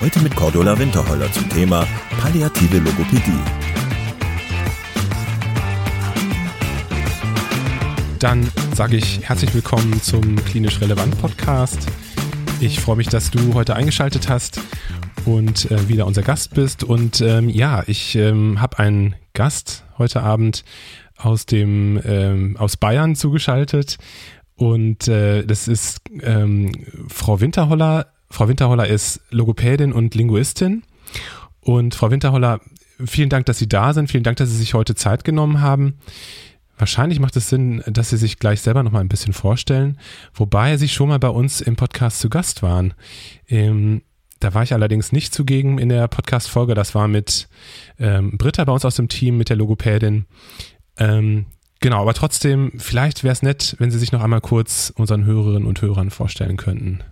Heute mit Cordula Winterholler zum Thema palliative Logopädie. Dann sage ich herzlich willkommen zum Klinisch Relevant Podcast. Ich freue mich, dass du heute eingeschaltet hast und äh, wieder unser Gast bist. Und ähm, ja, ich ähm, habe einen Gast heute Abend aus dem ähm, aus Bayern zugeschaltet und äh, das ist ähm, Frau Winterholler. Frau Winterholler ist Logopädin und Linguistin. Und Frau Winterholler, vielen Dank, dass Sie da sind. Vielen Dank, dass Sie sich heute Zeit genommen haben. Wahrscheinlich macht es Sinn, dass Sie sich gleich selber noch mal ein bisschen vorstellen, wobei Sie schon mal bei uns im Podcast zu Gast waren. Ähm, da war ich allerdings nicht zugegen in der Podcast-Folge. Das war mit ähm, Britta bei uns aus dem Team, mit der Logopädin. Ähm, genau, aber trotzdem, vielleicht wäre es nett, wenn Sie sich noch einmal kurz unseren Hörerinnen und Hörern vorstellen könnten.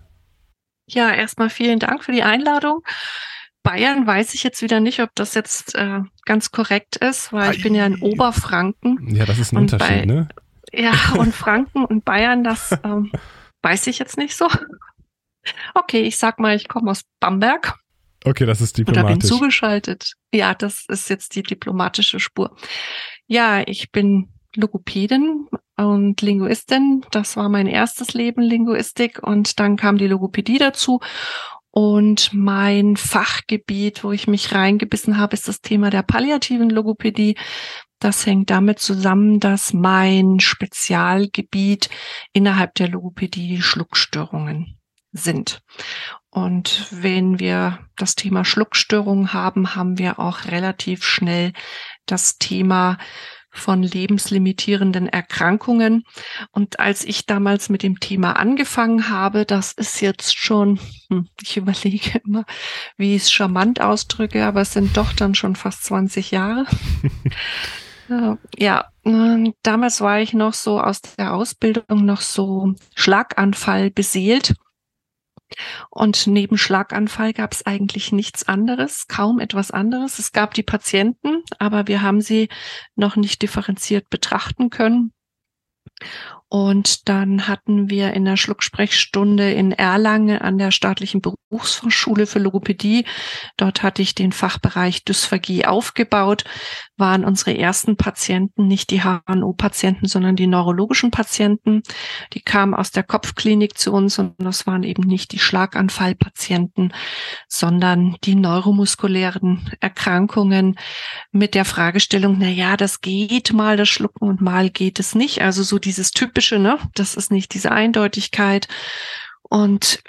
Ja, erstmal vielen Dank für die Einladung. Bayern weiß ich jetzt wieder nicht, ob das jetzt äh, ganz korrekt ist, weil ich bin ja in Oberfranken. Ja, das ist ein Unterschied, bei, ne? Ja, und Franken und Bayern, das ähm, weiß ich jetzt nicht so. Okay, ich sag mal, ich komme aus Bamberg. Okay, das ist diplomatisch. Oder bin zugeschaltet. Ja, das ist jetzt die diplomatische Spur. Ja, ich bin Logopädin und Linguistin. Das war mein erstes Leben, Linguistik. Und dann kam die Logopädie dazu. Und mein Fachgebiet, wo ich mich reingebissen habe, ist das Thema der palliativen Logopädie. Das hängt damit zusammen, dass mein Spezialgebiet innerhalb der Logopädie Schluckstörungen sind. Und wenn wir das Thema Schluckstörungen haben, haben wir auch relativ schnell das Thema von lebenslimitierenden Erkrankungen. Und als ich damals mit dem Thema angefangen habe, das ist jetzt schon, hm, ich überlege immer, wie ich es charmant ausdrücke, aber es sind doch dann schon fast 20 Jahre. ja, damals war ich noch so aus der Ausbildung noch so Schlaganfall beseelt und neben Schlaganfall gab es eigentlich nichts anderes, kaum etwas anderes. Es gab die Patienten, aber wir haben sie noch nicht differenziert betrachten können. Und dann hatten wir in der Schlucksprechstunde in Erlangen an der staatlichen Berufsschule für Logopädie, dort hatte ich den Fachbereich Dysphagie aufgebaut, waren unsere ersten Patienten nicht die HNO-Patienten, sondern die neurologischen Patienten. Die kamen aus der Kopfklinik zu uns und das waren eben nicht die Schlaganfallpatienten, sondern die neuromuskulären Erkrankungen mit der Fragestellung, na ja, das geht mal das Schlucken und mal geht es nicht. Also so dieses typische ne? Das ist nicht diese Eindeutigkeit. Und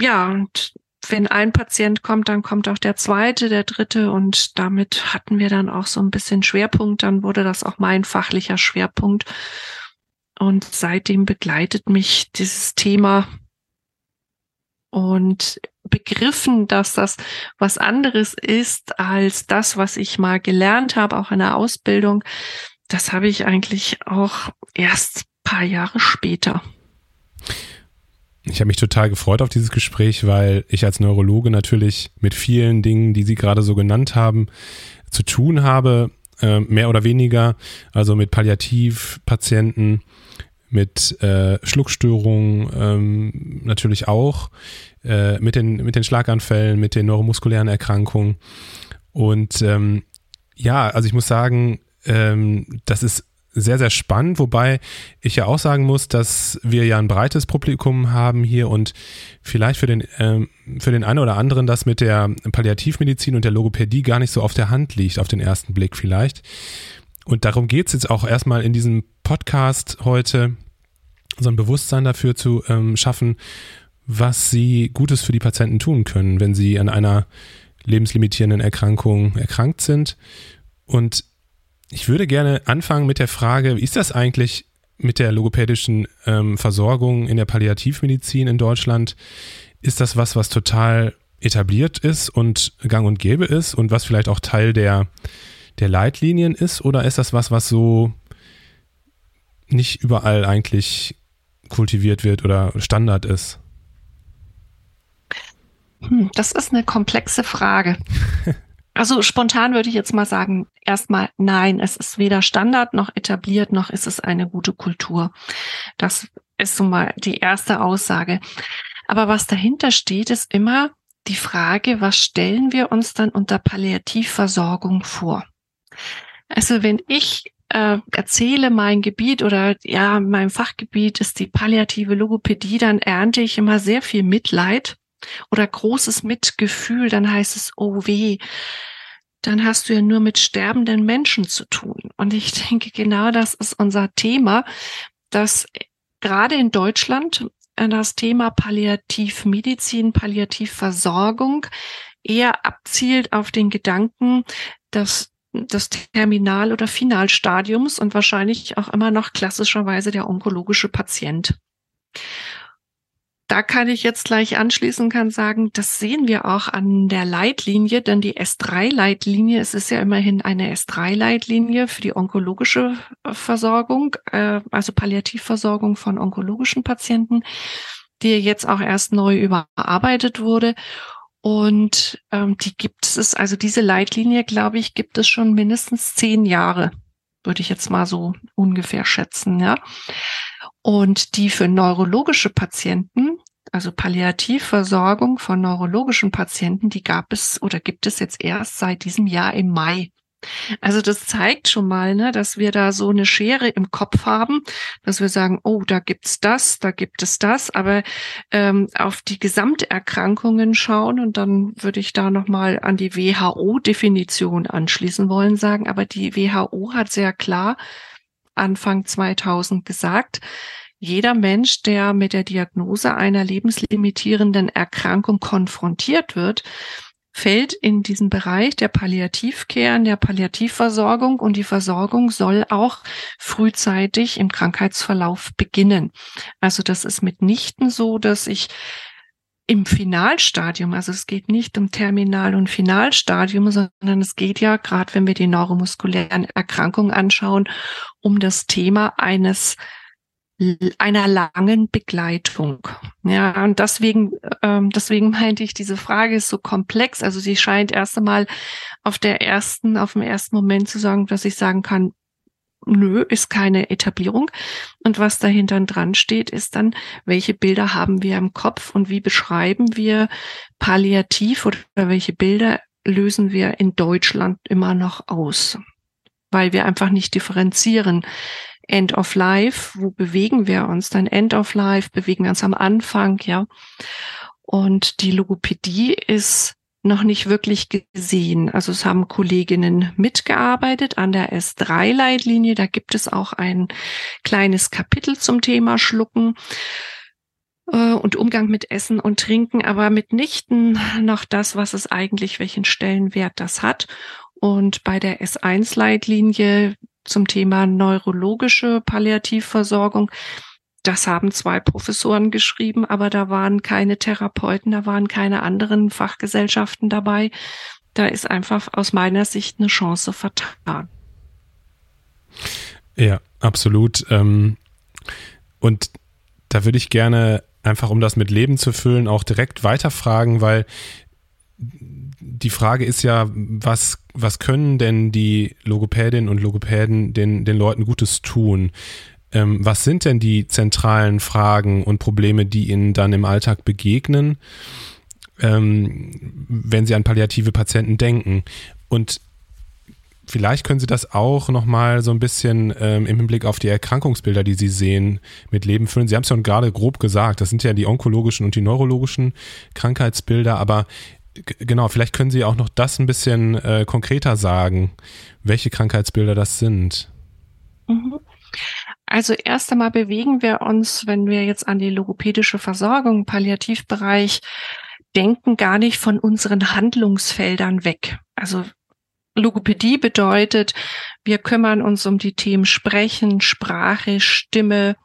ja, und wenn ein Patient kommt, dann kommt auch der zweite, der dritte und damit hatten wir dann auch so ein bisschen Schwerpunkt. Dann wurde das auch mein fachlicher Schwerpunkt. Und seitdem begleitet mich dieses Thema und begriffen, dass das was anderes ist als das, was ich mal gelernt habe, auch in der Ausbildung. Das habe ich eigentlich auch erst paar Jahre später. Ich habe mich total gefreut auf dieses Gespräch, weil ich als Neurologe natürlich mit vielen Dingen, die Sie gerade so genannt haben, zu tun habe, äh, mehr oder weniger, also mit Palliativpatienten, mit äh, Schluckstörungen ähm, natürlich auch, äh, mit, den, mit den Schlaganfällen, mit den neuromuskulären Erkrankungen. Und ähm, ja, also ich muss sagen, ähm, das ist sehr, sehr spannend, wobei ich ja auch sagen muss, dass wir ja ein breites Publikum haben hier und vielleicht für den, ähm, für den einen oder anderen das mit der Palliativmedizin und der Logopädie gar nicht so auf der Hand liegt, auf den ersten Blick vielleicht. Und darum geht es jetzt auch erstmal in diesem Podcast heute, so ein Bewusstsein dafür zu ähm, schaffen, was sie Gutes für die Patienten tun können, wenn sie an einer lebenslimitierenden Erkrankung erkrankt sind. Und ich würde gerne anfangen mit der Frage, wie ist das eigentlich mit der logopädischen ähm, Versorgung in der Palliativmedizin in Deutschland? Ist das was, was total etabliert ist und gang und gäbe ist und was vielleicht auch Teil der, der Leitlinien ist oder ist das was, was so nicht überall eigentlich kultiviert wird oder Standard ist? Hm, das ist eine komplexe Frage. Also spontan würde ich jetzt mal sagen, erstmal nein, es ist weder Standard noch etabliert, noch ist es eine gute Kultur. Das ist so mal die erste Aussage. Aber was dahinter steht, ist immer die Frage, was stellen wir uns dann unter Palliativversorgung vor? Also wenn ich äh, erzähle mein Gebiet oder ja, mein Fachgebiet ist die palliative Logopädie, dann ernte ich immer sehr viel Mitleid oder großes Mitgefühl, dann heißt es, oh weh, dann hast du ja nur mit sterbenden Menschen zu tun. Und ich denke, genau das ist unser Thema, dass gerade in Deutschland äh, das Thema Palliativmedizin, Palliativversorgung eher abzielt auf den Gedanken, dass des Terminal- oder Finalstadiums und wahrscheinlich auch immer noch klassischerweise der onkologische Patient. Da kann ich jetzt gleich anschließen, kann sagen, das sehen wir auch an der Leitlinie, denn die S3-Leitlinie, es ist ja immerhin eine S3-Leitlinie für die onkologische Versorgung, äh, also Palliativversorgung von onkologischen Patienten, die jetzt auch erst neu überarbeitet wurde. Und ähm, die gibt es, also diese Leitlinie, glaube ich, gibt es schon mindestens zehn Jahre, würde ich jetzt mal so ungefähr schätzen, ja. Und die für neurologische Patienten, also Palliativversorgung von neurologischen Patienten, die gab es oder gibt es jetzt erst seit diesem Jahr im Mai. Also das zeigt schon mal, ne, dass wir da so eine Schere im Kopf haben, dass wir sagen, oh, da gibt's das, da gibt es das, aber ähm, auf die Gesamterkrankungen schauen und dann würde ich da nochmal an die WHO-Definition anschließen wollen sagen, aber die WHO hat sehr klar Anfang 2000 gesagt, jeder Mensch, der mit der Diagnose einer lebenslimitierenden Erkrankung konfrontiert wird, fällt in diesen Bereich der Palliativcare, der Palliativversorgung und die Versorgung soll auch frühzeitig im Krankheitsverlauf beginnen. Also das ist mitnichten so, dass ich im Finalstadium, also es geht nicht um Terminal- und Finalstadium, sondern es geht ja, gerade wenn wir die neuromuskulären Erkrankungen anschauen, um das Thema eines einer langen Begleitung. Ja, und deswegen, ähm, deswegen meinte ich, diese Frage ist so komplex. Also sie scheint erst einmal auf der ersten, auf dem ersten Moment zu sagen, dass ich sagen kann, nö, ist keine Etablierung. Und was dahinter dran steht, ist dann, welche Bilder haben wir im Kopf und wie beschreiben wir palliativ oder welche Bilder lösen wir in Deutschland immer noch aus? Weil wir einfach nicht differenzieren. End of Life, wo bewegen wir uns dann? End of Life, bewegen wir uns am Anfang, ja. Und die Logopädie ist noch nicht wirklich gesehen. Also es haben Kolleginnen mitgearbeitet an der S3-Leitlinie. Da gibt es auch ein kleines Kapitel zum Thema Schlucken äh, und Umgang mit Essen und Trinken, aber mitnichten noch das, was es eigentlich, welchen Stellenwert das hat. Und bei der S1-Leitlinie zum Thema neurologische Palliativversorgung das haben zwei Professoren geschrieben, aber da waren keine Therapeuten, da waren keine anderen Fachgesellschaften dabei. Da ist einfach aus meiner Sicht eine Chance vertan. Ja, absolut. Ähm, und da würde ich gerne einfach, um das mit Leben zu füllen, auch direkt weiterfragen, weil die Frage ist ja, was, was können denn die Logopädinnen und Logopäden den, den Leuten Gutes tun? Ähm, was sind denn die zentralen Fragen und Probleme, die Ihnen dann im Alltag begegnen, ähm, wenn Sie an palliative Patienten denken? Und vielleicht können Sie das auch nochmal so ein bisschen ähm, im Hinblick auf die Erkrankungsbilder, die Sie sehen, mit Leben füllen. Sie haben es ja gerade grob gesagt, das sind ja die onkologischen und die neurologischen Krankheitsbilder, aber genau, vielleicht können Sie auch noch das ein bisschen äh, konkreter sagen, welche Krankheitsbilder das sind. Mhm. Also erst einmal bewegen wir uns, wenn wir jetzt an die logopädische Versorgung Palliativbereich denken, gar nicht von unseren Handlungsfeldern weg. Also Logopädie bedeutet, wir kümmern uns um die Themen Sprechen, Sprache, Stimme,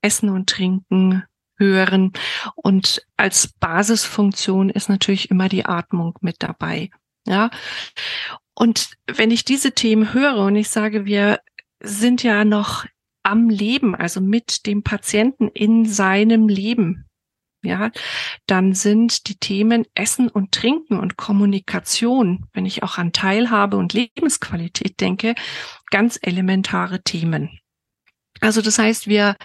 Essen und Trinken, Hören. Und als Basisfunktion ist natürlich immer die Atmung mit dabei. Ja. Und wenn ich diese Themen höre und ich sage, wir sind ja noch am Leben, also mit dem Patienten in seinem Leben, ja, dann sind die Themen Essen und Trinken und Kommunikation, wenn ich auch an Teilhabe und Lebensqualität denke, ganz elementare Themen. Also das heißt, wir,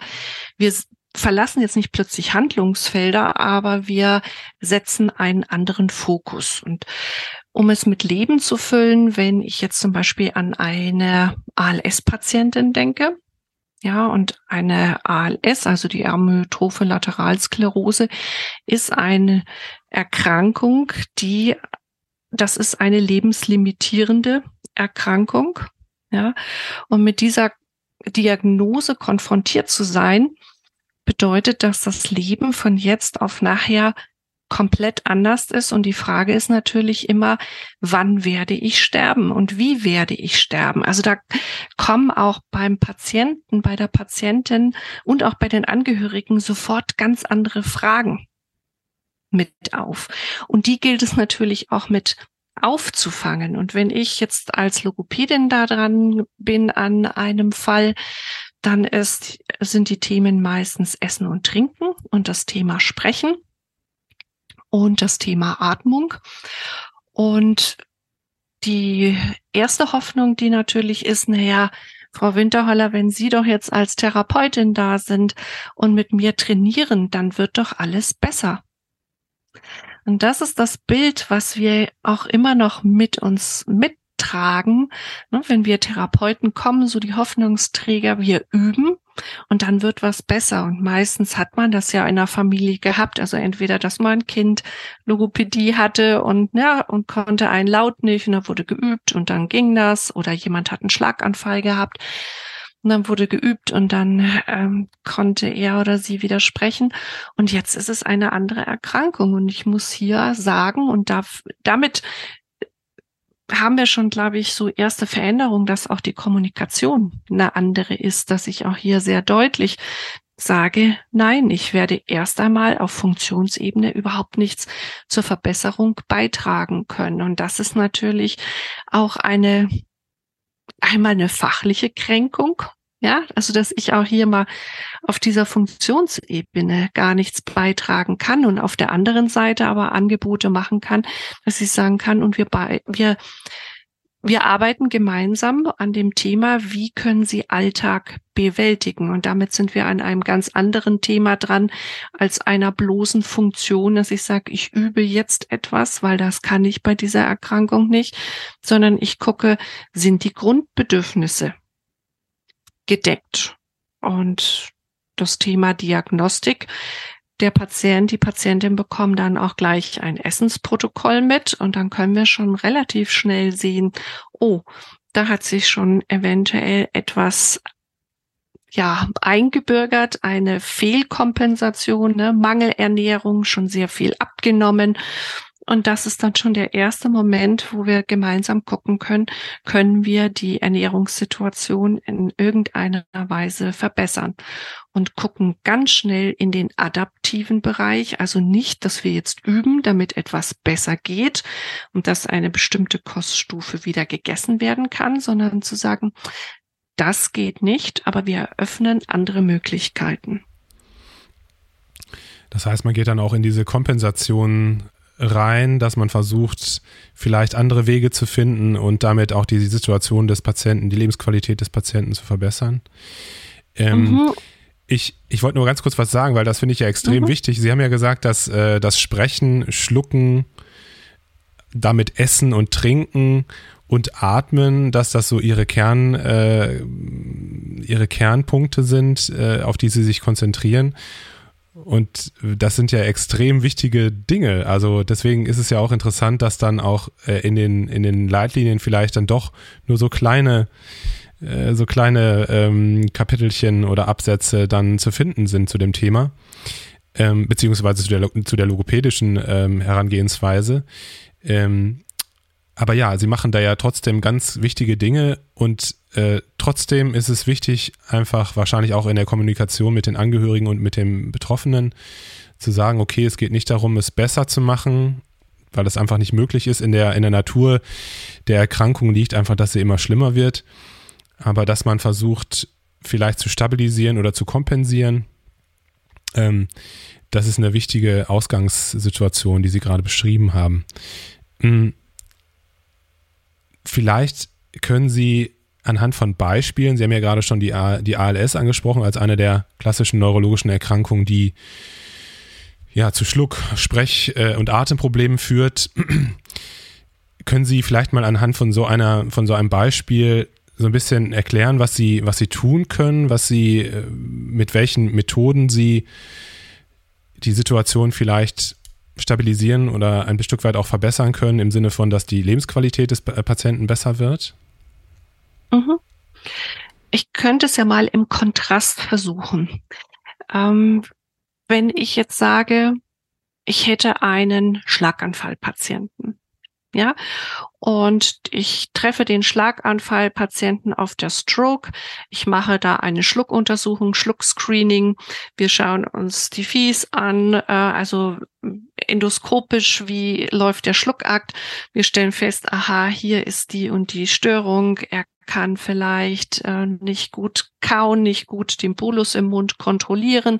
wir verlassen jetzt nicht plötzlich Handlungsfelder, aber wir setzen einen anderen Fokus. Und um es mit Leben zu füllen, wenn ich jetzt zum Beispiel an eine ALS-Patientin denke, ja, und eine ALS, also die amyotrophe Lateralsklerose, ist eine Erkrankung, die, das ist eine lebenslimitierende Erkrankung. Ja, und mit dieser Diagnose konfrontiert zu sein, bedeutet, dass das Leben von jetzt auf nachher komplett anders ist. Und die Frage ist natürlich immer, wann werde ich sterben und wie werde ich sterben? Also da kommen auch beim Patienten, bei der Patientin und auch bei den Angehörigen sofort ganz andere Fragen mit auf. Und die gilt es natürlich auch mit aufzufangen. Und wenn ich jetzt als Logopädin da dran bin an einem Fall, dann ist, sind die Themen meistens Essen und Trinken und das Thema Sprechen und das Thema Atmung. Und die erste Hoffnung, die natürlich ist, naja, Frau Winterholler, wenn Sie doch jetzt als Therapeutin da sind und mit mir trainieren, dann wird doch alles besser. Und das ist das Bild, was wir auch immer noch mit uns mittragen. Ne, wenn wir Therapeuten kommen, so die Hoffnungsträger, wir üben und dann wird was besser. Und meistens hat man das ja in der Familie gehabt. Also entweder, dass man ein Kind Logopädie hatte und, ja, und konnte einen Laut nicht und dann wurde geübt und dann ging das. Oder jemand hat einen Schlaganfall gehabt. Und dann wurde geübt und dann ähm, konnte er oder sie widersprechen. Und jetzt ist es eine andere Erkrankung. Und ich muss hier sagen, und darf, damit haben wir schon, glaube ich, so erste Veränderungen, dass auch die Kommunikation eine andere ist, dass ich auch hier sehr deutlich sage, nein, ich werde erst einmal auf Funktionsebene überhaupt nichts zur Verbesserung beitragen können. Und das ist natürlich auch eine, einmal eine fachliche Kränkung, ja, also dass ich auch hier mal auf dieser Funktionsebene gar nichts beitragen kann und auf der anderen Seite aber Angebote machen kann, dass ich sagen kann und wir bei, wir, wir arbeiten gemeinsam an dem Thema, wie können Sie Alltag bewältigen? Und damit sind wir an einem ganz anderen Thema dran als einer bloßen Funktion, dass ich sage, ich übe jetzt etwas, weil das kann ich bei dieser Erkrankung nicht, sondern ich gucke, sind die Grundbedürfnisse gedeckt. Und das Thema Diagnostik. Der Patient, die Patientin bekommen dann auch gleich ein Essensprotokoll mit und dann können wir schon relativ schnell sehen, oh, da hat sich schon eventuell etwas ja, eingebürgert, eine Fehlkompensation, ne, Mangelernährung, schon sehr viel abgenommen. Und das ist dann schon der erste Moment, wo wir gemeinsam gucken können, können wir die Ernährungssituation in irgendeiner Weise verbessern und gucken ganz schnell in den adaptiven Bereich. Also nicht, dass wir jetzt üben, damit etwas besser geht und dass eine bestimmte Koststufe wieder gegessen werden kann, sondern zu sagen, das geht nicht, aber wir eröffnen andere Möglichkeiten. Das heißt, man geht dann auch in diese Kompensation rein, dass man versucht, vielleicht andere Wege zu finden und damit auch die Situation des Patienten, die Lebensqualität des Patienten zu verbessern. Ähm, mhm. Ich, ich wollte nur ganz kurz was sagen, weil das finde ich ja extrem mhm. wichtig. Sie haben ja gesagt, dass äh, das Sprechen, Schlucken, damit Essen und Trinken und Atmen, dass das so ihre Kern, äh, ihre Kernpunkte sind, äh, auf die sie sich konzentrieren. Und das sind ja extrem wichtige Dinge. Also deswegen ist es ja auch interessant, dass dann auch äh, in, den, in den Leitlinien vielleicht dann doch nur so kleine, äh, so kleine ähm, Kapitelchen oder Absätze dann zu finden sind zu dem Thema, ähm, beziehungsweise zu der, zu der logopädischen ähm, Herangehensweise. Aber ja, sie machen da ja trotzdem ganz wichtige Dinge und äh, trotzdem ist es wichtig, einfach wahrscheinlich auch in der Kommunikation mit den Angehörigen und mit dem Betroffenen zu sagen, okay, es geht nicht darum, es besser zu machen, weil es einfach nicht möglich ist. In der, in der Natur der Erkrankung liegt einfach, dass sie immer schlimmer wird. Aber dass man versucht, vielleicht zu stabilisieren oder zu kompensieren. Ähm, das ist eine wichtige Ausgangssituation, die Sie gerade beschrieben haben. Hm. Vielleicht können Sie anhand von Beispielen, Sie haben ja gerade schon die, die ALS angesprochen, als eine der klassischen neurologischen Erkrankungen, die ja zu Schluck-, Sprech- äh, und Atemproblemen führt. können Sie vielleicht mal anhand von so einer, von so einem Beispiel so ein bisschen erklären, was Sie, was Sie tun können, was Sie, äh, mit welchen Methoden Sie die Situation vielleicht stabilisieren oder ein Stück weit auch verbessern können, im Sinne von, dass die Lebensqualität des Patienten besser wird? Mhm. Ich könnte es ja mal im Kontrast versuchen. Ähm, wenn ich jetzt sage, ich hätte einen Schlaganfallpatienten, ja, und ich treffe den Schlaganfallpatienten auf der Stroke. Ich mache da eine Schluckuntersuchung, Schluckscreening. Wir schauen uns die Fies an, äh, also endoskopisch, wie läuft der Schluckakt. Wir stellen fest, aha, hier ist die und die Störung. Er kann vielleicht äh, nicht gut kauen, nicht gut den Bolus im Mund kontrollieren.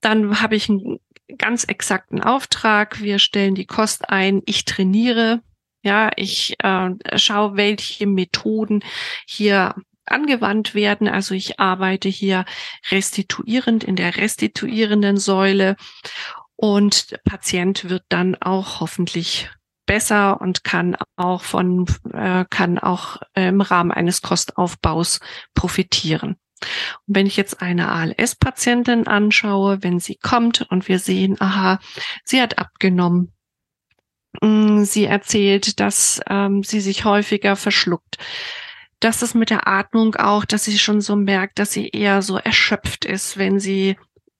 Dann habe ich einen ganz exakten Auftrag. Wir stellen die Kost ein. Ich trainiere. Ja, ich äh, schaue, welche Methoden hier angewandt werden. Also ich arbeite hier restituierend in der restituierenden Säule und der Patient wird dann auch hoffentlich besser und kann auch von, äh, kann auch im Rahmen eines Kostaufbaus profitieren. Und wenn ich jetzt eine ALS-Patientin anschaue, wenn sie kommt und wir sehen, aha, sie hat abgenommen, mm, sie erzählt, dass ähm, sie sich häufiger verschluckt, dass es mit der Atmung auch, dass sie schon so merkt, dass sie eher so erschöpft ist, wenn sie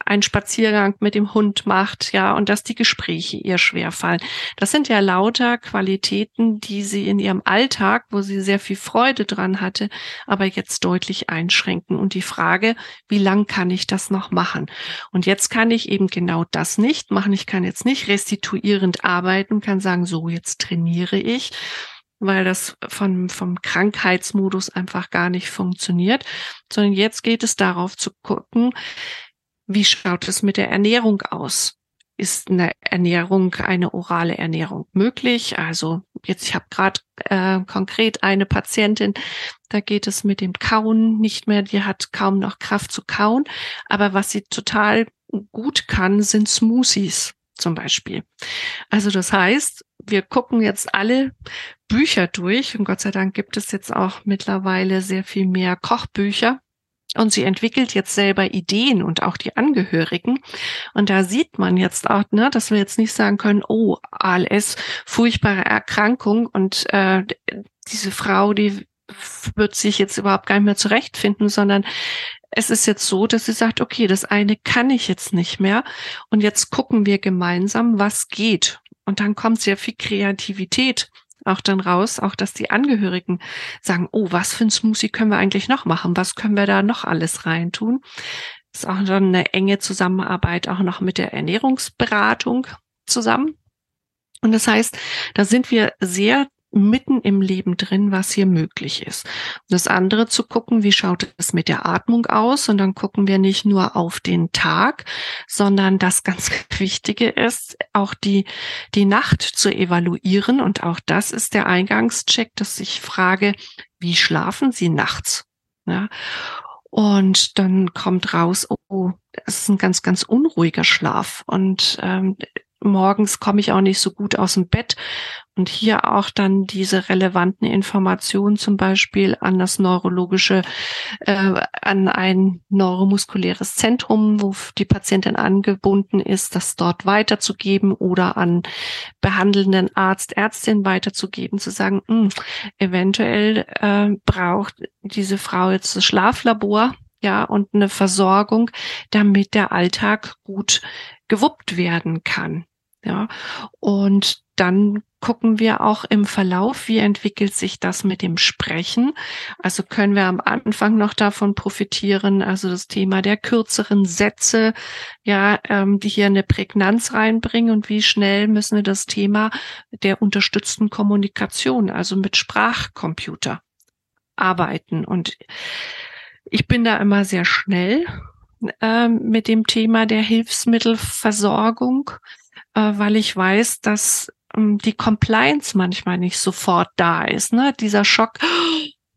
einen Spaziergang mit dem Hund macht, ja, und dass die Gespräche ihr schwerfallen. Das sind ja lauter Qualitäten, die sie in ihrem Alltag, wo sie sehr viel Freude dran hatte, aber jetzt deutlich einschränken. Und die Frage, wie lang kann ich das noch machen? Und jetzt kann ich eben genau das nicht machen. Ich kann jetzt nicht restituierend arbeiten, kann sagen, so, jetzt trainiere ich weil das von, vom Krankheitsmodus einfach gar nicht funktioniert, sondern jetzt geht es darauf zu gucken, wie schaut es mit der Ernährung aus? Ist eine Ernährung, eine orale Ernährung möglich? Also jetzt, ich habe gerade äh, konkret eine Patientin, da geht es mit dem Kauen nicht mehr, die hat kaum noch Kraft zu kauen. Aber was sie total gut kann, sind Smoothies zum Beispiel. Also das heißt, wir gucken jetzt alle Bücher durch und Gott sei Dank gibt es jetzt auch mittlerweile sehr viel mehr Kochbücher und sie entwickelt jetzt selber Ideen und auch die Angehörigen. Und da sieht man jetzt auch, ne, dass wir jetzt nicht sagen können, oh, ALS, furchtbare Erkrankung und äh, diese Frau, die wird sich jetzt überhaupt gar nicht mehr zurechtfinden, sondern es ist jetzt so, dass sie sagt, okay, das eine kann ich jetzt nicht mehr. Und jetzt gucken wir gemeinsam, was geht. Und dann kommt sehr viel Kreativität auch dann raus, auch dass die Angehörigen sagen, oh, was für ein Smoothie können wir eigentlich noch machen? Was können wir da noch alles reintun? Das ist auch dann eine enge Zusammenarbeit auch noch mit der Ernährungsberatung zusammen. Und das heißt, da sind wir sehr mitten im Leben drin, was hier möglich ist. Das andere zu gucken, wie schaut es mit der Atmung aus? Und dann gucken wir nicht nur auf den Tag, sondern das ganz Wichtige ist, auch die, die Nacht zu evaluieren. Und auch das ist der Eingangscheck, dass ich frage, wie schlafen Sie nachts? Ja. Und dann kommt raus, oh, es ist ein ganz, ganz unruhiger Schlaf. Und ähm, morgens komme ich auch nicht so gut aus dem Bett. Und hier auch dann diese relevanten Informationen zum Beispiel an das neurologische, äh, an ein neuromuskuläres Zentrum, wo die Patientin angebunden ist, das dort weiterzugeben oder an behandelnden Arzt, Ärztin weiterzugeben, zu sagen, mh, hm, eventuell äh, braucht diese Frau jetzt das Schlaflabor, ja, und eine Versorgung, damit der Alltag gut gewuppt werden kann. Ja, und dann gucken wir auch im Verlauf, wie entwickelt sich das mit dem Sprechen. Also können wir am Anfang noch davon profitieren, also das Thema der kürzeren Sätze, ja, ähm, die hier eine Prägnanz reinbringen und wie schnell müssen wir das Thema der unterstützten Kommunikation, also mit Sprachcomputer arbeiten. Und ich bin da immer sehr schnell äh, mit dem Thema der Hilfsmittelversorgung, weil ich weiß, dass ähm, die Compliance manchmal nicht sofort da ist. Ne? Dieser Schock,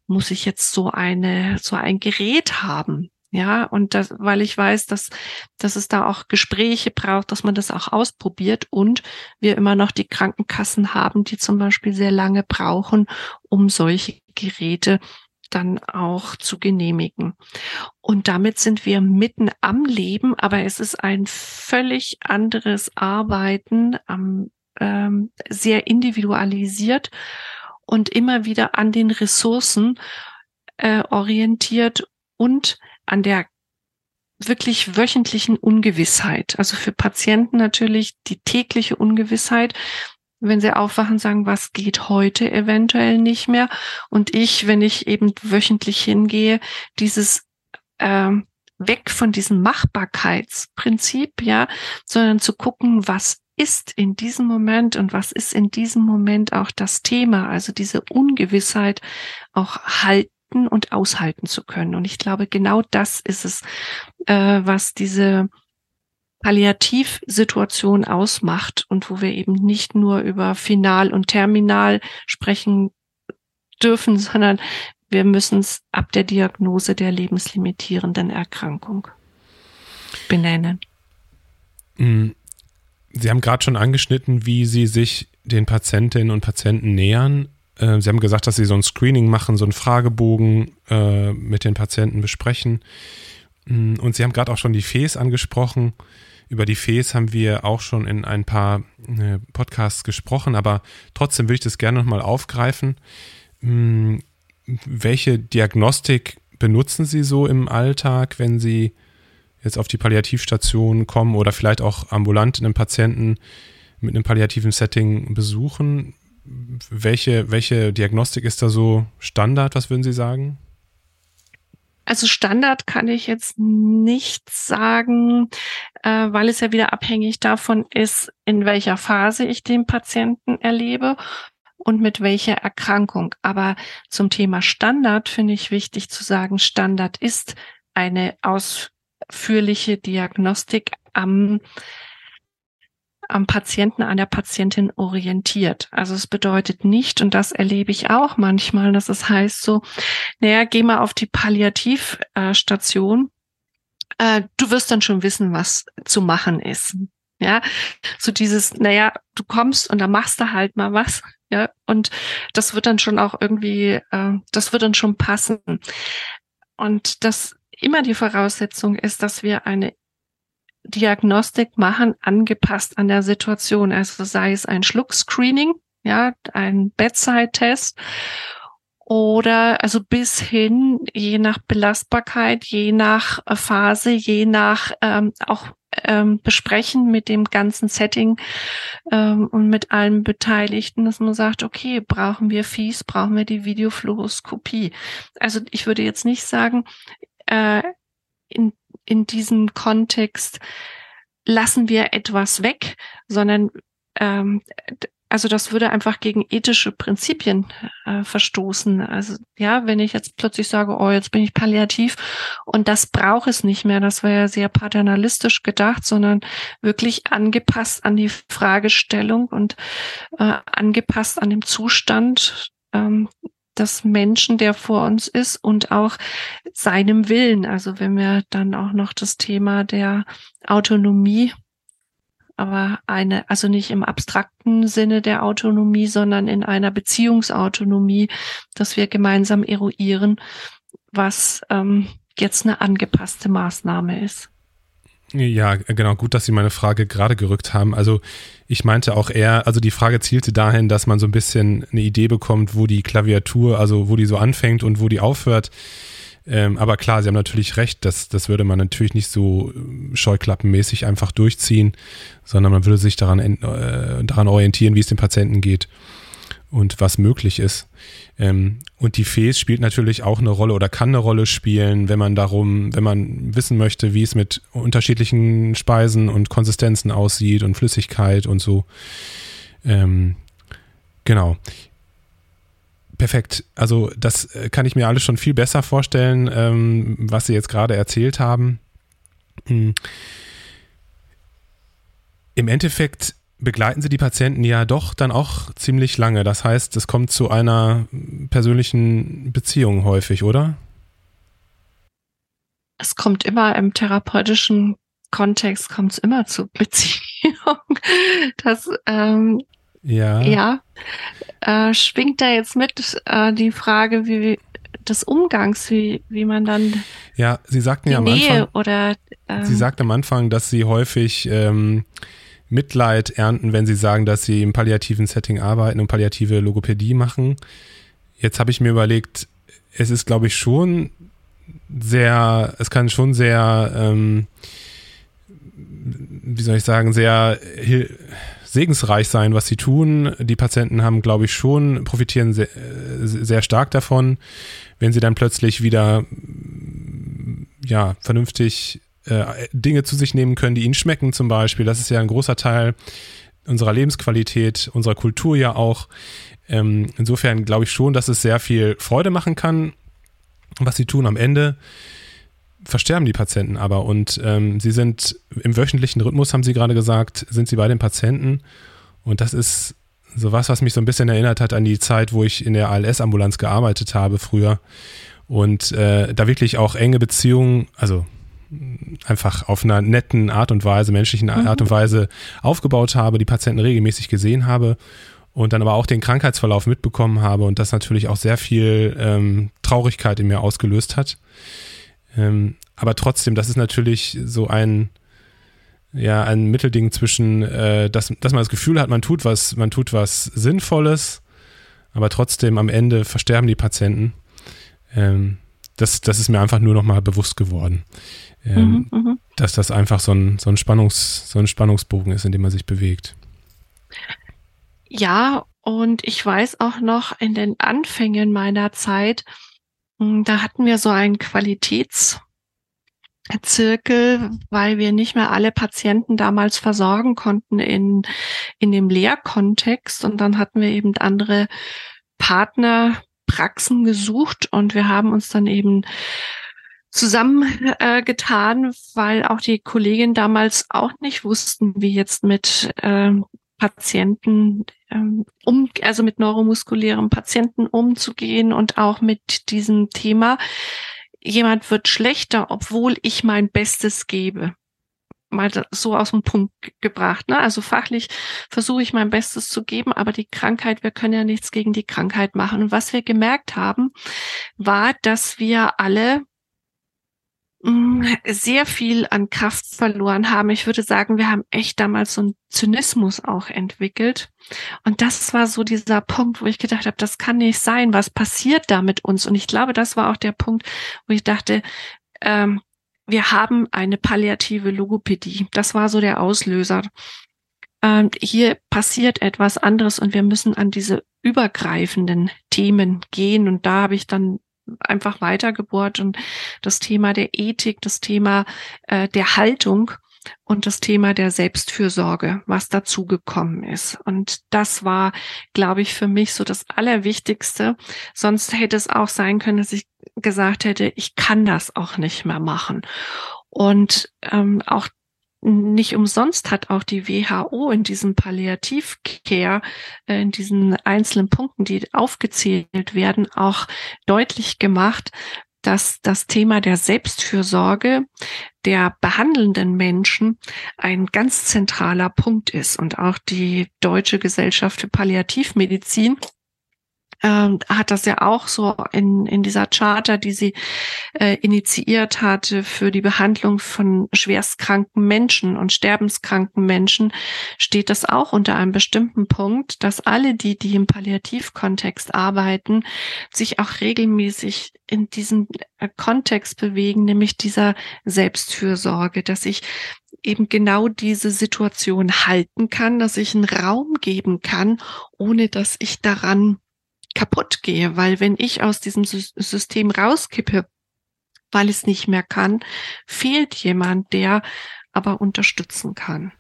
muss ich jetzt so eine, so ein Gerät haben? Ja, und das, weil ich weiß, dass, dass es da auch Gespräche braucht, dass man das auch ausprobiert und wir immer noch die Krankenkassen haben, die zum Beispiel sehr lange brauchen, um solche Geräte dann auch zu genehmigen. Und damit sind wir mitten am Leben, aber es ist ein völlig anderes Arbeiten ähm, sehr individualisiert und immer wieder an den Ressourcen äh, orientiert und an der wirklich wöchentlichen Ungewissheit. Also für Patienten natürlich die tägliche Ungewissheit. Wenn sie aufwachen, sagen, was geht heute eventuell nicht mehr. Und ich, wenn ich eben wöchentlich hingehe, dieses äh, weg von diesem Machbarkeitsprinzip, ja, sondern zu gucken, was ist in diesem Moment und was ist in diesem Moment auch das Thema, also diese Ungewissheit auch halten und aushalten zu können. Und ich glaube, genau das ist es, äh, was diese Palliativsituation ausmacht und wo wir eben nicht nur über Final und Terminal sprechen dürfen, sondern wir müssen es ab der Diagnose der lebenslimitierenden Erkrankung benennen. Mm, Sie haben gerade schon angeschnitten, wie Sie sich den Patientinnen und Patienten nähern. Äh, Sie haben gesagt, dass Sie so ein Screening machen, so einen Fragebogen äh, mit den Patienten besprechen. Mm, und Sie haben gerade auch schon die FES angesprochen. Über die FES haben wir auch schon in ein paar äh, Podcasts gesprochen, aber trotzdem würde ich das gerne nochmal aufgreifen. Mm, welche Diagnostik benutzen Sie so im Alltag, wenn Sie jetzt auf die Palliativstation kommen oder vielleicht auch ambulant einen Patienten mit einem palliativen Setting besuchen. Welche, welche Diagnostik ist da so Standard? Was würden Sie sagen? Also Standard kann ich jetzt nicht sagen, äh, weil es ja wieder abhängig davon ist, in welcher Phase ich den Patienten erlebe und mit welcher Erkrankung. Aber zum Thema Standard finde ich wichtig zu sagen, Standard ist eine aus ausführliche Diagnostik am am Patienten, an der Patientin orientiert. Also es bedeutet nicht, und das erlebe ich auch manchmal, dass es heißt so, naja, geh mal auf die Palliativstation, äh, du wirst dann schon wissen, was zu machen ist. Ja, so dieses, naja, du kommst und dann machst du halt mal was, ja, und das wird dann schon auch irgendwie, äh, das wird dann schon passen. Und das immer die Voraussetzung ist, dass wir eine Diagnostik machen, angepasst an der Situation. Also sei es ein Schluckscreening, ja, ein Bedside-Test oder also bis hin, je nach Belastbarkeit, je nach Phase, je nach ähm, auch ähm, besprechen mit dem ganzen Setting ähm, und mit allen Beteiligten, dass man sagt, okay, brauchen wir Fies, brauchen wir die Videofluoroskopie. Also ich würde jetzt nicht sagen, äh, in, in diesem Kontext lassen wir etwas weg, sondern ähm, also das würde einfach gegen ethische Prinzipien äh, verstoßen. Also ja, wenn ich jetzt plötzlich sage, oh, jetzt bin ich palliativ und das braucht es nicht mehr, das wäre ja sehr paternalistisch gedacht, sondern wirklich angepasst an die Fragestellung und äh, angepasst an den Zustand ähm, des Menschen, der vor uns ist und auch seinem Willen. Also wenn wir dann auch noch das Thema der Autonomie, aber eine, also nicht im abstrakten Sinne der Autonomie, sondern in einer Beziehungsautonomie, dass wir gemeinsam eruieren, was ähm, jetzt eine angepasste Maßnahme ist. Ja, genau, gut, dass Sie meine Frage gerade gerückt haben. Also ich meinte auch eher, also die Frage zielte dahin, dass man so ein bisschen eine Idee bekommt, wo die Klaviatur, also wo die so anfängt und wo die aufhört. Ähm, aber klar, Sie haben natürlich recht, das, das würde man natürlich nicht so äh, scheuklappenmäßig einfach durchziehen, sondern man würde sich daran, äh, daran orientieren, wie es dem Patienten geht und was möglich ist. Ähm, und die Fes spielt natürlich auch eine Rolle oder kann eine Rolle spielen, wenn man darum, wenn man wissen möchte, wie es mit unterschiedlichen Speisen und Konsistenzen aussieht und Flüssigkeit und so. Ähm, genau. Perfekt. Also das äh, kann ich mir alles schon viel besser vorstellen, ähm, was Sie jetzt gerade erzählt haben. Hm. Im Endeffekt begleiten Sie die Patienten ja doch dann auch ziemlich lange. Das heißt, es kommt zu einer persönlichen Beziehung häufig, oder? Es kommt immer im therapeutischen Kontext kommt es immer zu Beziehung. Das ähm, ja, ja äh, schwingt da jetzt mit äh, die Frage, wie des Umgangs, wie, wie man dann ja, Sie sagten ja am Nähe Anfang oder äh, Sie sagten am Anfang, dass Sie häufig ähm, Mitleid ernten, wenn sie sagen, dass sie im palliativen Setting arbeiten und palliative Logopädie machen. Jetzt habe ich mir überlegt, es ist, glaube ich, schon sehr, es kann schon sehr, ähm, wie soll ich sagen, sehr segensreich sein, was sie tun. Die Patienten haben, glaube ich, schon, profitieren sehr, sehr stark davon, wenn sie dann plötzlich wieder ja, vernünftig äh, Dinge zu sich nehmen können, die ihnen schmecken zum Beispiel. Das ist ja ein großer Teil unserer Lebensqualität, unserer Kultur ja auch. Ähm, insofern glaube ich schon, dass es sehr viel Freude machen kann, was sie tun. Am Ende versterben die Patienten aber und ähm, sie sind im wöchentlichen Rhythmus, haben sie gerade gesagt, sind sie bei den Patienten und das ist sowas, was mich so ein bisschen erinnert hat an die Zeit, wo ich in der ALS-Ambulanz gearbeitet habe früher und äh, da wirklich auch enge Beziehungen, also einfach auf einer netten Art und Weise, menschlichen mhm. Art und Weise aufgebaut habe, die Patienten regelmäßig gesehen habe und dann aber auch den Krankheitsverlauf mitbekommen habe und das natürlich auch sehr viel ähm, Traurigkeit in mir ausgelöst hat. Ähm, aber trotzdem, das ist natürlich so ein ja ein Mittelding zwischen, äh, dass, dass man das Gefühl hat, man tut was, man tut was Sinnvolles, aber trotzdem am Ende versterben die Patienten. Ähm, das, das ist mir einfach nur noch mal bewusst geworden ähm, mhm, mhm, dass das einfach so ein, so, ein Spannungs, so ein Spannungsbogen ist, in dem man sich bewegt. Ja, und ich weiß auch noch in den Anfängen meiner Zeit, hm, da hatten wir so einen Qualitätszirkel, weil wir nicht mehr alle Patienten damals versorgen konnten in, in dem Lehrkontext. Und dann hatten wir eben andere Partnerpraxen gesucht und wir haben uns dann eben zusammengetan, äh, weil auch die Kolleginnen damals auch nicht wussten, wie jetzt mit äh, Patienten ähm, um, also mit neuromuskulären Patienten umzugehen und auch mit diesem Thema. Jemand wird schlechter, obwohl ich mein Bestes gebe. Mal so aus dem Punkt gebracht. Ne? Also fachlich versuche ich mein Bestes zu geben, aber die Krankheit, wir können ja nichts gegen die Krankheit machen. Und was wir gemerkt haben, war, dass wir alle Mm, sehr viel an Kraft verloren haben. Ich würde sagen, wir haben echt damals so einen Zynismus auch entwickelt. Und das war so dieser Punkt, wo ich gedacht habe, das kann nicht sein. Was passiert da mit uns? Und ich glaube, das war auch der Punkt, wo ich dachte, ähm, wir haben eine palliative Logopädie. Das war so der Auslöser. Ähm, hier passiert etwas anderes und wir müssen an diese übergreifenden Themen gehen. Und da habe ich dann einfach weitergebohrt und das Thema der Ethik, das Thema äh, der Haltung und das Thema der Selbstfürsorge, was dazugekommen ist. Und das war, glaube ich, für mich so das Allerwichtigste. Sonst hätte es auch sein können, dass ich gesagt hätte, ich kann das auch nicht mehr machen. Und ähm, auch nicht umsonst hat auch die WHO in diesem Palliativcare, äh, in diesen einzelnen Punkten, die aufgezählt werden, auch deutlich gemacht, dass das Thema der Selbstfürsorge der behandelnden Menschen ein ganz zentraler Punkt ist. Und auch die Deutsche Gesellschaft für Palliativmedizin ähm, hat das ja auch so in, in dieser Charter, die sie äh, initiiert hatte für die Behandlung von schwerstkranken Menschen und sterbenskranken Menschen, steht das auch unter einem bestimmten Punkt, dass alle die, die im Palliativkontext arbeiten, sich auch regelmäßig in diesem äh, Kontext bewegen, nämlich dieser Selbstfürsorge, dass ich eben genau diese Situation halten kann, dass ich einen Raum geben kann, ohne dass ich daran kaputt gehe, weil wenn ich aus diesem System rauskippe, weil es nicht mehr kann, fehlt jemand, der aber unterstützen kann.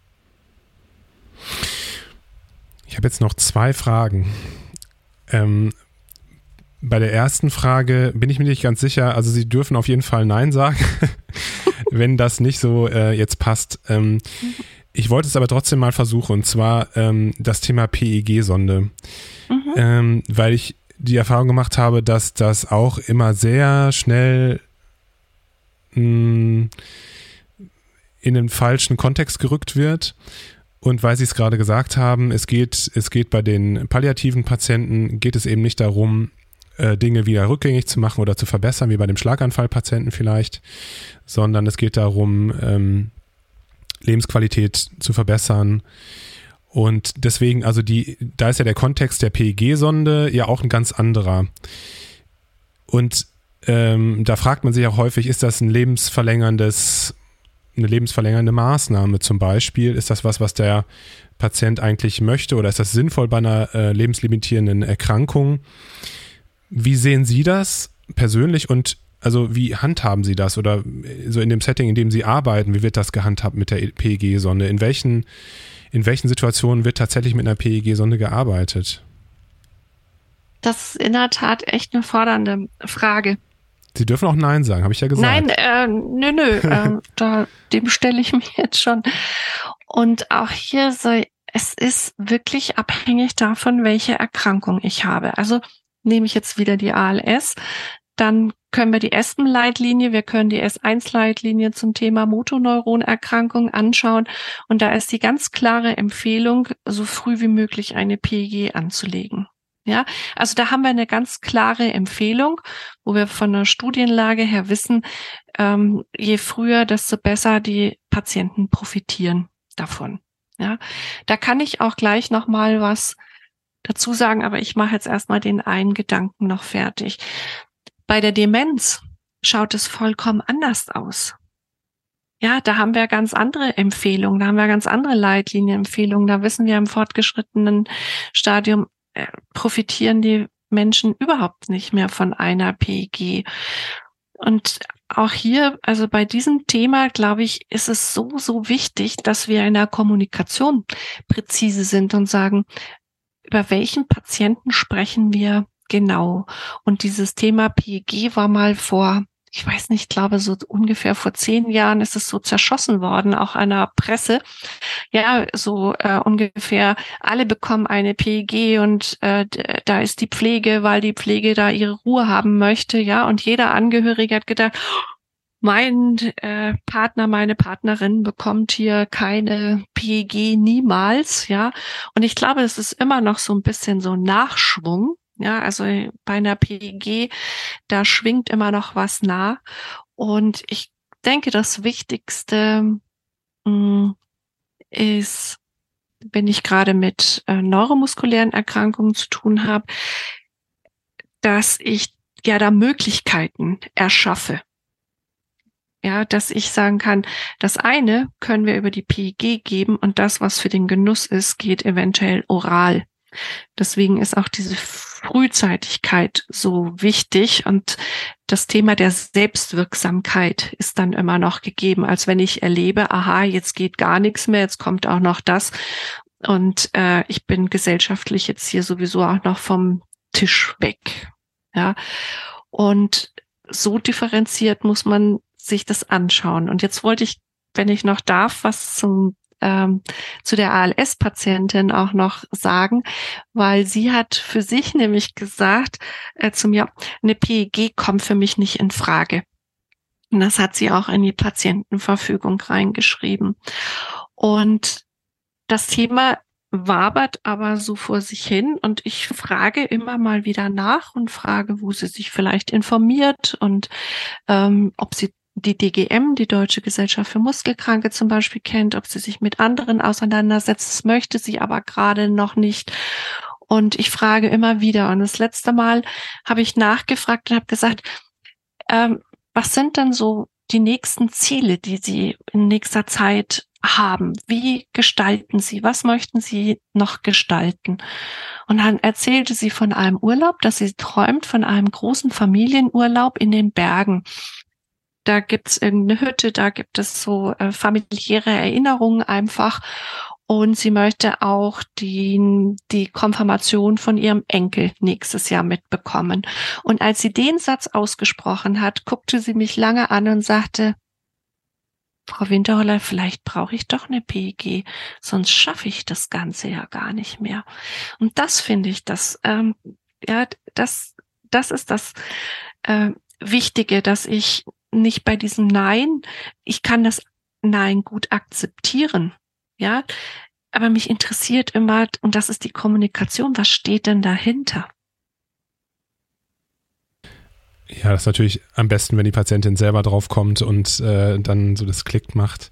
Ich habe jetzt noch zwei Fragen. Ähm, bei der ersten Frage bin ich mir nicht ganz sicher. Also Sie dürfen auf jeden Fall Nein sagen, wenn das nicht so äh, jetzt passt. Ähm, ich wollte es aber trotzdem mal versuchen, und zwar ähm, das Thema PEG-Sonde mhm. ähm, weil ich die Erfahrung gemacht habe, dass das auch immer sehr schnell mh, hm, in den falschen Kontext gerückt wird. Und weil Sie es gerade gesagt haben, es geht, es geht bei den palliativen Patienten, geht es eben nicht darum, äh, Dinge wieder rückgängig zu machen oder zu verbessern, wie bei dem Schlaganfallpatienten vielleicht, sondern es geht darum, ähm, Lebensqualität zu verbessern, und deswegen, also die, da ist ja der Kontext der PEG-Sonde ja auch ein ganz anderer. Und ähm, da fragt man sich auch häufig, ist das ein lebensverlängerndes, eine lebensverlängernde Maßnahme zum Beispiel? Ist das was, was der Patient eigentlich möchte oder ist das sinnvoll bei einer äh, lebenslimitierenden Erkrankung? Wie sehen Sie das persönlich und also wie handhaben Sie das oder so in dem Setting, in dem Sie arbeiten, wie wird das gehandhabt mit der PEG-Sonde? In welchen in welchen Situationen wird tatsächlich mit einer PEG-Sonde gearbeitet? Das ist in der Tat echt eine fordernde Frage. Sie dürfen auch Nein sagen, habe ich ja gesagt. Nein, äh, nö, nö, äh, da, dem stelle ich mich jetzt schon. Und auch hier so, es ist wirklich abhängig davon, welche Erkrankung ich habe. Also nehme ich jetzt wieder die ALS, dann können wir die ESPEN-Leitlinie, wir können die S1-Leitlinie zum Thema Motoneuronerkrankung anschauen. Und da ist die ganz klare Empfehlung, so früh wie möglich eine PEG anzulegen. Ja, also da haben wir eine ganz klare Empfehlung, wo wir von der Studienlage her wissen, ähm, je früher, desto besser die Patienten profitieren davon. Ja, da kann ich auch gleich noch mal was dazu sagen, aber ich mache jetzt erstmal den einen Gedanken noch fertig. Bei der Demenz schaut es vollkommen anders aus. Ja, da haben wir ganz andere Empfehlungen, da haben wir ganz andere Leitlinienempfehlungen. Da wissen wir im fortgeschrittenen Stadium äh, profitieren die Menschen überhaupt nicht mehr von einer PEG. Und auch hier, also bei diesem Thema, glaube ich, ist es so, so wichtig, dass wir in der Kommunikation präzise sind und sagen, über welchen Patienten sprechen wir Genau. Und dieses Thema PEG war mal vor, ich weiß nicht, glaube so ungefähr vor zehn Jahren ist es so zerschossen worden, auch einer Presse. Ja, so äh, ungefähr alle bekommen eine PEG und äh, da ist die Pflege, weil die Pflege da ihre Ruhe haben möchte. Ja, und jeder Angehörige hat gedacht, mein äh, Partner, meine Partnerin bekommt hier keine PEG niemals, ja. Und ich glaube, es ist immer noch so ein bisschen so Nachschwung, ja, also bei einer PEG, da schwingt immer noch was nah. Und ich denke, das Wichtigste mh, mm, ist, wenn ich gerade mit äh, neuromuskulären Erkrankungen zu tun habe, dass ich ja da Möglichkeiten erschaffe. Ja, dass ich sagen kann, das eine können wir über die PEG geben und das, was für den Genuss ist, geht eventuell oral. Deswegen ist auch diese Frühzeitigkeit so wichtig und das Thema der Selbstwirksamkeit ist dann immer noch gegeben, als wenn ich erlebe, aha, jetzt geht gar nichts mehr, jetzt kommt auch noch das und äh, ich bin gesellschaftlich jetzt hier sowieso auch noch vom Tisch weg. Ja, und so differenziert muss man sich das anschauen. Und jetzt wollte ich, wenn ich noch darf, was zum ähm, zu der ALS-Patientin auch noch sagen, weil sie hat für sich nämlich gesagt äh, zu mir, eine PEG kommt für mich nicht in Frage. Und das hat sie auch in die Patientenverfügung reingeschrieben. Und das Thema wabert aber so vor sich hin und ich frage immer mal wieder nach und frage, wo sie sich vielleicht informiert und ähm, ob sie die DGM, die Deutsche Gesellschaft für Muskelkranke zum Beispiel kennt, ob sie sich mit anderen auseinandersetzt. Das möchte sie aber gerade noch nicht. Und ich frage immer wieder. Und das letzte Mal habe ich nachgefragt und habe gesagt, ähm, was sind denn so die nächsten Ziele, die Sie in nächster Zeit haben? Wie gestalten Sie? Was möchten Sie noch gestalten? Und dann erzählte sie von einem Urlaub, dass sie träumt von einem großen Familienurlaub in den Bergen. Da gibt's irgendeine Hütte, da gibt es so äh, familiäre Erinnerungen einfach. Und sie möchte auch die, die Konfirmation von ihrem Enkel nächstes Jahr mitbekommen. Und als sie den Satz ausgesprochen hat, guckte sie mich lange an und sagte, Frau Winterholler, vielleicht brauche ich doch eine PEG, sonst schaffe ich das Ganze ja gar nicht mehr. Und das finde ich, das, ähm, ja, das, das ist das äh, Wichtige, dass ich nicht bei diesem Nein, ich kann das Nein gut akzeptieren, ja, aber mich interessiert immer, und das ist die Kommunikation, was steht denn dahinter? Ja, das ist natürlich am besten, wenn die Patientin selber drauf kommt und äh, dann so das Klick macht.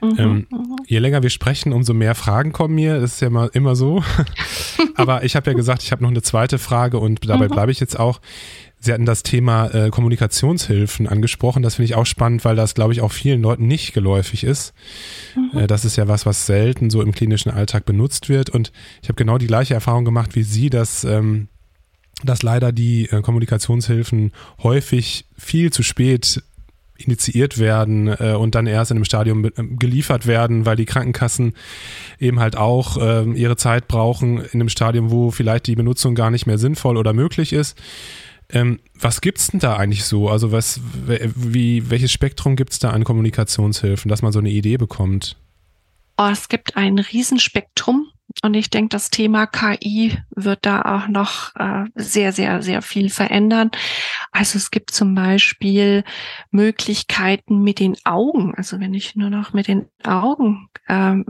Mhm, ähm, mhm. Je länger wir sprechen, umso mehr Fragen kommen mir. Das ist ja immer, immer so. Aber ich habe ja gesagt, ich habe noch eine zweite Frage und dabei mhm. bleibe ich jetzt auch. Sie hatten das Thema äh, Kommunikationshilfen angesprochen. Das finde ich auch spannend, weil das, glaube ich, auch vielen Leuten nicht geläufig ist. Mhm. Äh, das ist ja was, was selten so im klinischen Alltag benutzt wird. Und ich habe genau die gleiche Erfahrung gemacht wie Sie, dass ähm, dass leider die äh, Kommunikationshilfen häufig viel zu spät initiiert werden äh, und dann erst in einem Stadium äh, geliefert werden, weil die Krankenkassen eben halt auch äh, ihre Zeit brauchen in einem Stadium, wo vielleicht die Benutzung gar nicht mehr sinnvoll oder möglich ist. Ähm, was gibt's denn da eigentlich so? Also was, wie, welches Spektrum gibt's da an Kommunikationshilfen, dass man so eine Idee bekommt? Oh, es gibt ein Riesenspektrum. Und ich denke, das Thema KI wird da auch noch äh, sehr, sehr, sehr viel verändern. Also es gibt zum Beispiel Möglichkeiten mit den Augen. Also wenn ich nur noch mit den Augen ähm,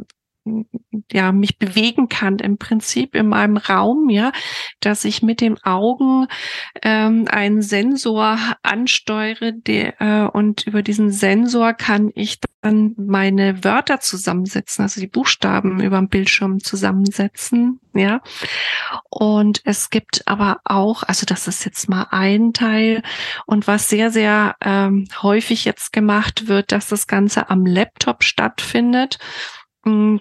ja, mich bewegen kann im Prinzip in meinem Raum, ja, dass ich mit den Augen ähm, einen Sensor ansteuere der, äh, und über diesen Sensor kann ich dann meine Wörter zusammensetzen, also die Buchstaben über dem Bildschirm zusammensetzen, ja. Und es gibt aber auch, also das ist jetzt mal ein Teil und was sehr, sehr ähm, häufig jetzt gemacht wird, dass das Ganze am Laptop stattfindet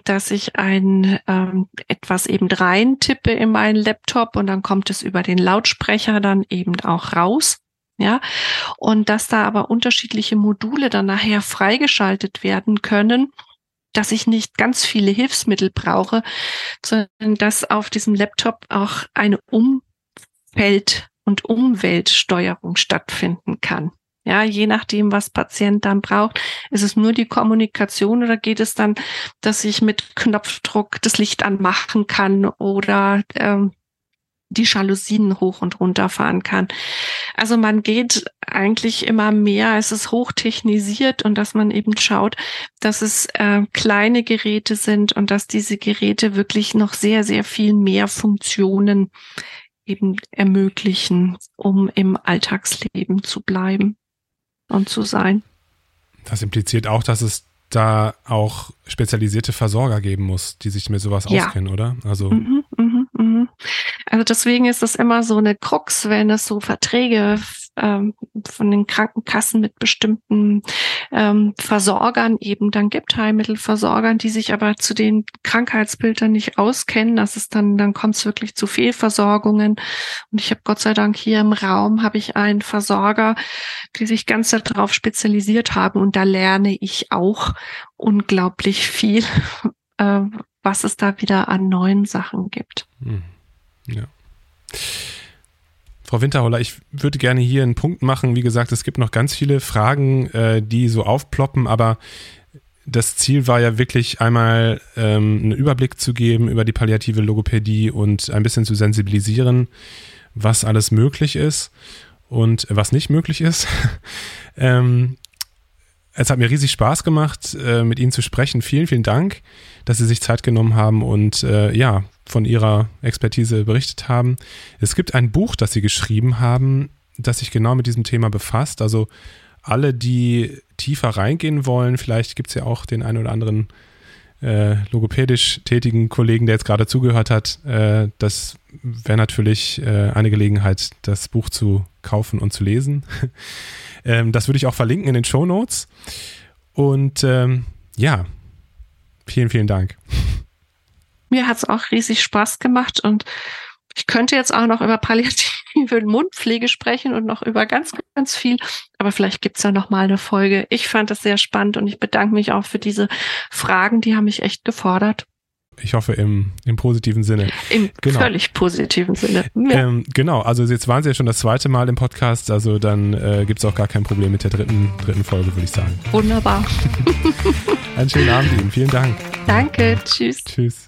dass ich ein ähm, etwas eben rein tippe in meinen Laptop und dann kommt es über den Lautsprecher dann eben auch raus. Ja, und dass da aber unterschiedliche Module dann nachher freigeschaltet werden können, dass ich nicht ganz viele Hilfsmittel brauche, sondern dass auf diesem Laptop auch eine Umfeld- und Umweltsteuerung stattfinden kann. Ja, je nachdem, was Patient dann braucht. Ist es nur die Kommunikation oder geht es dann, dass ich mit Knopfdruck das Licht anmachen kann oder ähm, die Jalousien hoch und runter fahren kann. Also man geht eigentlich immer mehr, es ist hochtechnisiert und dass man eben schaut, dass es äh, kleine Geräte sind und dass diese Geräte wirklich noch sehr, sehr viel mehr Funktionen eben ermöglichen, um im Alltagsleben zu bleiben und zu sein. Das impliziert auch, dass es da auch spezialisierte Versorger geben muss, die sich mit sowas ja. auskennen, oder? Also. Mhm, mh, mh. Also deswegen ist es immer so eine Krux, wenn es so Verträge ähm, von den Krankenkassen mit bestimmten ähm, Versorgern eben dann gibt, Heilmittelversorgern, die sich aber zu den Krankheitsbildern nicht auskennen. Das ist dann, dann kommt es wirklich zu Fehlversorgungen. Und ich habe Gott sei Dank hier im Raum habe ich einen Versorger, die sich ganz darauf spezialisiert haben. Und da lerne ich auch unglaublich viel, äh, was es da wieder an neuen Sachen gibt. Hm. Ja. Frau Winterholler, ich würde gerne hier einen Punkt machen. Wie gesagt, es gibt noch ganz viele Fragen, äh, die so aufploppen, aber das Ziel war ja wirklich einmal ähm, einen Überblick zu geben über die palliative Logopädie und ein bisschen zu sensibilisieren, was alles möglich ist und was nicht möglich ist. ähm, Es hat mir riesig Spaß gemacht, äh, mit Ihnen zu sprechen. Vielen, vielen Dank, dass Sie sich Zeit genommen haben und äh, ja, von Ihrer Expertise berichtet haben. Es gibt ein Buch, das Sie geschrieben haben, das sich genau mit diesem Thema befasst. Also alle, die tiefer reingehen wollen, vielleicht gibt es ja auch den einen oder anderen äh, logopädisch tätigen Kollegen, der jetzt gerade zugehört hat, äh, das wäre natürlich äh, eine Gelegenheit, das Buch zu kaufen und zu lesen. ähm, das würde ich auch verlinken in den Show Notes. Und ähm, ja, vielen, vielen Dank. Mir hat es auch riesig Spaß gemacht und ich könnte jetzt auch noch über palliative Mundpflege sprechen und noch über ganz, ganz viel. Aber vielleicht gibt's ja noch mal eine Folge. Ich fand das sehr spannend und ich bedanke mich auch für diese Fragen. Die haben mich echt gefordert. Ich hoffe im, im positiven Sinne. Im genau. völlig positiven Sinne. Ja. Ähm, genau, also jetzt waren Sie ja schon das zweite Mal im Podcast, also dann äh, gibt es auch gar kein Problem mit der dritten, dritten Folge, würde ich sagen. Wunderbar. Einen schönen Abend Ihnen. Vielen Dank. Danke. Tschüss. Tschüss.